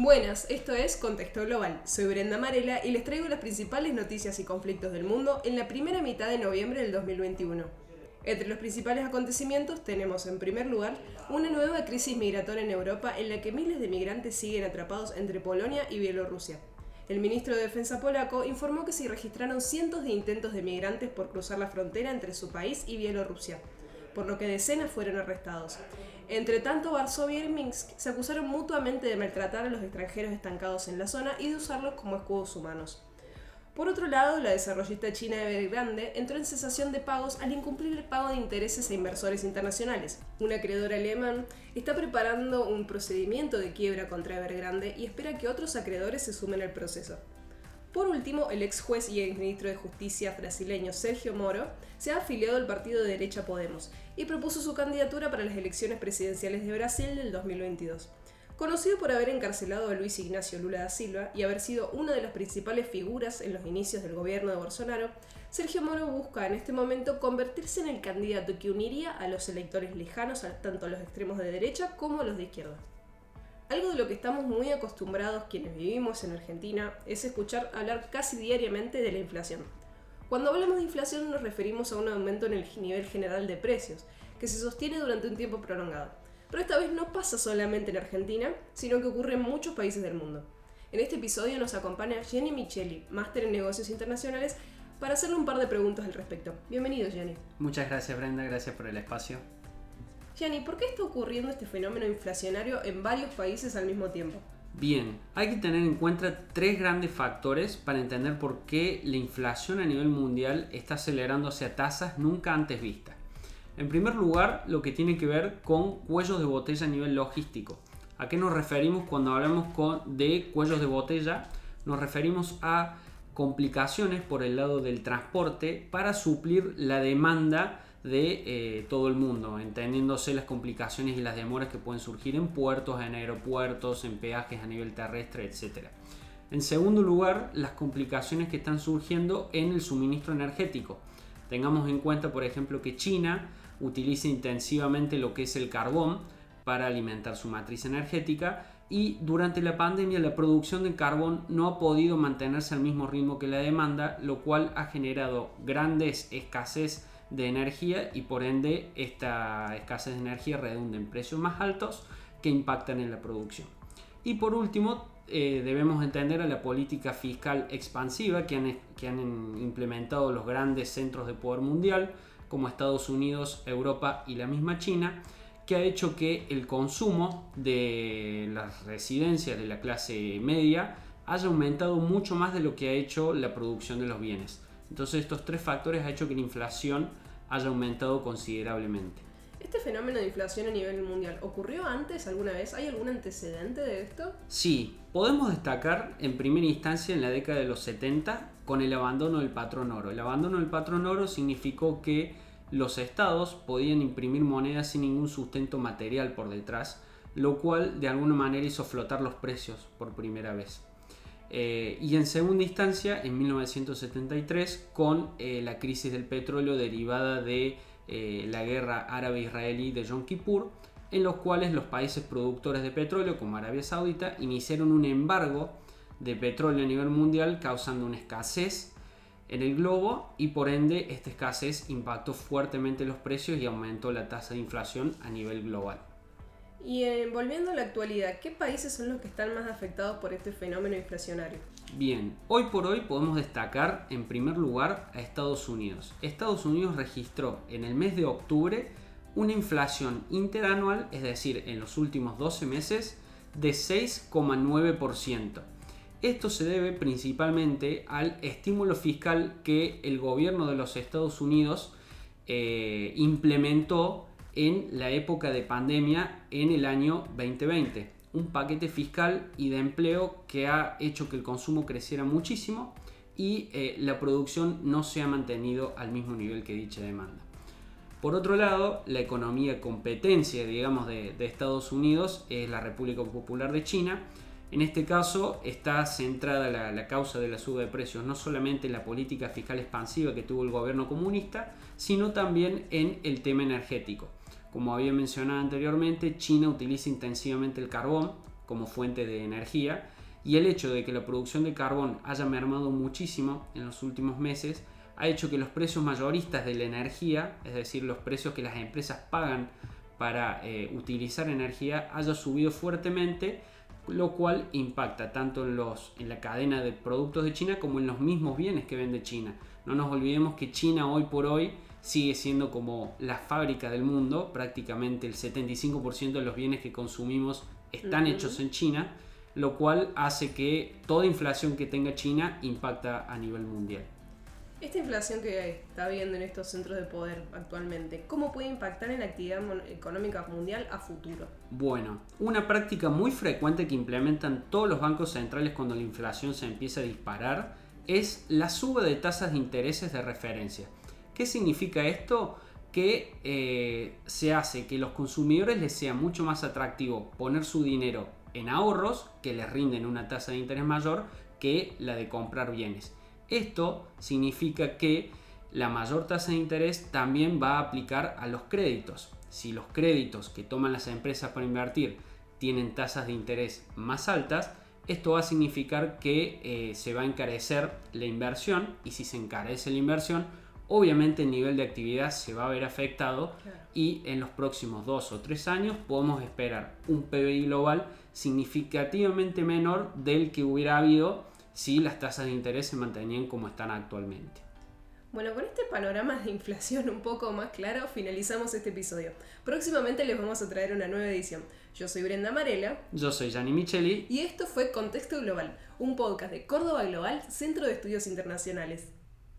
Buenas, esto es Contexto Global. Soy Brenda Marela y les traigo las principales noticias y conflictos del mundo en la primera mitad de noviembre del 2021. Entre los principales acontecimientos tenemos en primer lugar una nueva crisis migratoria en Europa en la que miles de migrantes siguen atrapados entre Polonia y Bielorrusia. El ministro de Defensa polaco informó que se registraron cientos de intentos de migrantes por cruzar la frontera entre su país y Bielorrusia, por lo que decenas fueron arrestados. Entre tanto, Varsovia y Minsk se acusaron mutuamente de maltratar a los extranjeros estancados en la zona y de usarlos como escudos humanos. Por otro lado, la desarrollista china Evergrande entró en cesación de pagos al incumplir el pago de intereses a inversores internacionales. Un acreedor alemán está preparando un procedimiento de quiebra contra Evergrande y espera que otros acreedores se sumen al proceso. Por último, el ex juez y ex ministro de Justicia brasileño Sergio Moro se ha afiliado al partido de derecha Podemos y propuso su candidatura para las elecciones presidenciales de Brasil del 2022. Conocido por haber encarcelado a Luis Ignacio Lula da Silva y haber sido una de las principales figuras en los inicios del gobierno de Bolsonaro, Sergio Moro busca en este momento convertirse en el candidato que uniría a los electores lejanos tanto a los extremos de derecha como a los de izquierda. Algo de lo que estamos muy acostumbrados quienes vivimos en Argentina es escuchar hablar casi diariamente de la inflación. Cuando hablamos de inflación nos referimos a un aumento en el nivel general de precios, que se sostiene durante un tiempo prolongado. Pero esta vez no pasa solamente en Argentina, sino que ocurre en muchos países del mundo. En este episodio nos acompaña Jenny Micheli, máster en negocios internacionales, para hacerle un par de preguntas al respecto. Bienvenido, Jenny. Muchas gracias, Brenda. Gracias por el espacio. Gianni, ¿por qué está ocurriendo este fenómeno inflacionario en varios países al mismo tiempo? Bien, hay que tener en cuenta tres grandes factores para entender por qué la inflación a nivel mundial está acelerándose a tasas nunca antes vistas. En primer lugar, lo que tiene que ver con cuellos de botella a nivel logístico. ¿A qué nos referimos cuando hablamos de cuellos de botella? Nos referimos a complicaciones por el lado del transporte para suplir la demanda de eh, todo el mundo, entendiéndose las complicaciones y las demoras que pueden surgir en puertos, en aeropuertos, en peajes a nivel terrestre, etc. En segundo lugar, las complicaciones que están surgiendo en el suministro energético. Tengamos en cuenta, por ejemplo, que China utiliza intensivamente lo que es el carbón para alimentar su matriz energética y durante la pandemia la producción de carbón no ha podido mantenerse al mismo ritmo que la demanda, lo cual ha generado grandes escasez de energía y por ende esta escasez de energía redunda en precios más altos que impactan en la producción. Y por último, eh, debemos entender a la política fiscal expansiva que han, que han implementado los grandes centros de poder mundial como Estados Unidos, Europa y la misma China, que ha hecho que el consumo de las residencias de la clase media haya aumentado mucho más de lo que ha hecho la producción de los bienes. Entonces estos tres factores han hecho que la inflación haya aumentado considerablemente. ¿Este fenómeno de inflación a nivel mundial ocurrió antes alguna vez? ¿Hay algún antecedente de esto? Sí, podemos destacar en primera instancia en la década de los 70 con el abandono del patrón oro. El abandono del patrón oro significó que los estados podían imprimir monedas sin ningún sustento material por detrás, lo cual de alguna manera hizo flotar los precios por primera vez. Eh, y en segunda instancia, en 1973, con eh, la crisis del petróleo derivada de eh, la guerra árabe-israelí de Yom Kippur, en los cuales los países productores de petróleo, como Arabia Saudita, iniciaron un embargo de petróleo a nivel mundial, causando una escasez en el globo y por ende esta escasez impactó fuertemente los precios y aumentó la tasa de inflación a nivel global. Y eh, volviendo a la actualidad, ¿qué países son los que están más afectados por este fenómeno inflacionario? Bien, hoy por hoy podemos destacar en primer lugar a Estados Unidos. Estados Unidos registró en el mes de octubre una inflación interanual, es decir, en los últimos 12 meses, de 6,9%. Esto se debe principalmente al estímulo fiscal que el gobierno de los Estados Unidos eh, implementó en la época de pandemia en el año 2020. Un paquete fiscal y de empleo que ha hecho que el consumo creciera muchísimo y eh, la producción no se ha mantenido al mismo nivel que dicha demanda. Por otro lado, la economía competencia, digamos, de, Estados Unidos es la República Popular de China. En este caso está centrada la, la, causa de la suba de precios no solamente en la política fiscal expansiva que tuvo el gobierno comunista, sino también en el tema energético. Como había mencionado anteriormente, China utiliza intensivamente el carbón como fuente de energía y el hecho de que la producción de carbón haya mermado muchísimo en los últimos meses ha hecho que los precios mayoristas de la energía, es decir, los precios que las empresas pagan para eh, utilizar energía, haya subido fuertemente, lo cual impacta tanto en, la cadena de productos de China como en los mismos bienes que vende China. No nos olvidemos que China hoy por hoy sigue siendo como la fábrica del mundo, prácticamente el 75% de los bienes que consumimos están hechos en China, lo cual hace que toda inflación que tenga China impacta a nivel mundial. Esta inflación que está habiendo en estos centros de poder actualmente, ¿cómo puede impactar en la actividad económica mundial a futuro? Bueno, una práctica muy frecuente que implementan todos los bancos centrales cuando la inflación se empieza a disparar es la suba de tasas de intereses de referencia. ¿Qué significa esto? Que eh, se hace que los consumidores les sea mucho más atractivo poner su dinero en ahorros que les rinden una tasa de interés mayor que la de comprar bienes. Esto significa que la mayor tasa de interés también va a aplicar a los créditos. Si los créditos que toman las empresas para invertir tienen tasas de interés más altas, esto va a significar que eh, se va a encarecer la inversión y si se encarece la inversión, obviamente el nivel de actividad se va a ver afectado y en los próximos dos o tres años podemos esperar un PBI global significativamente menor del que hubiera habido si las tasas de interés se mantenían como están actualmente. Bueno, con este panorama de inflación un poco más claro, finalizamos este episodio. Próximamente les vamos a traer una nueva edición. Yo soy Brenda Marela. Yo soy Gianni Micheli. Y esto fue Contexto Global, un podcast de Córdoba Global, Centro de Estudios Internacionales.